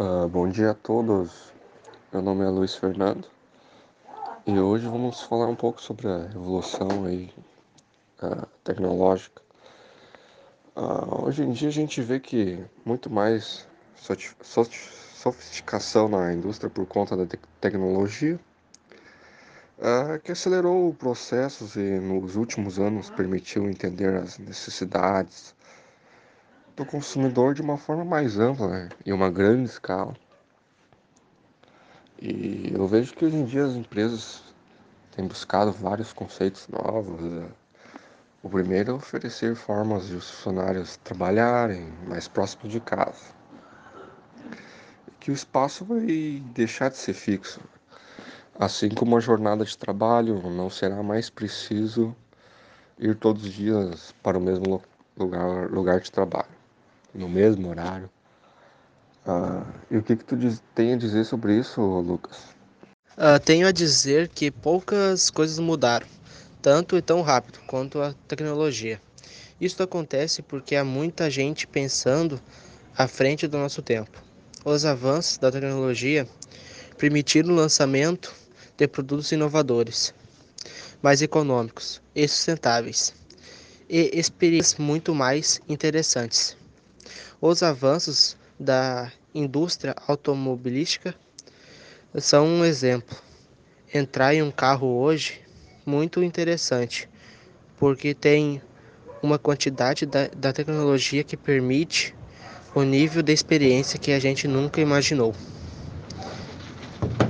Uh, bom dia a todos, meu nome é Luiz Fernando e hoje vamos falar um pouco sobre a revolução aí, uh, tecnológica. Uh, hoje em dia a gente vê que muito mais sofisticação na indústria por conta da te tecnologia que acelerou processos e nos últimos anos permitiu entender as necessidades, do consumidor de uma forma mais ampla né? e uma grande escala. E eu vejo que hoje em dia as empresas têm buscado vários conceitos novos. Né? O primeiro é oferecer formas de os funcionários trabalharem mais próximo de casa. Que o espaço vai deixar de ser fixo. Assim como a jornada de trabalho não será mais preciso ir todos os dias para o mesmo lugar, lugar de trabalho no mesmo horário. Ah, e o que, que tu diz, tem a dizer sobre isso, Lucas? Uh, tenho a dizer que poucas coisas mudaram, tanto e tão rápido quanto a tecnologia. Isso acontece porque há muita gente pensando à frente do nosso tempo. Os avanços da tecnologia permitiram o lançamento de produtos inovadores, mais econômicos e sustentáveis, e experiências muito mais interessantes. Os avanços da indústria automobilística são um exemplo. Entrar em um carro hoje muito interessante, porque tem uma quantidade da, da tecnologia que permite o nível de experiência que a gente nunca imaginou.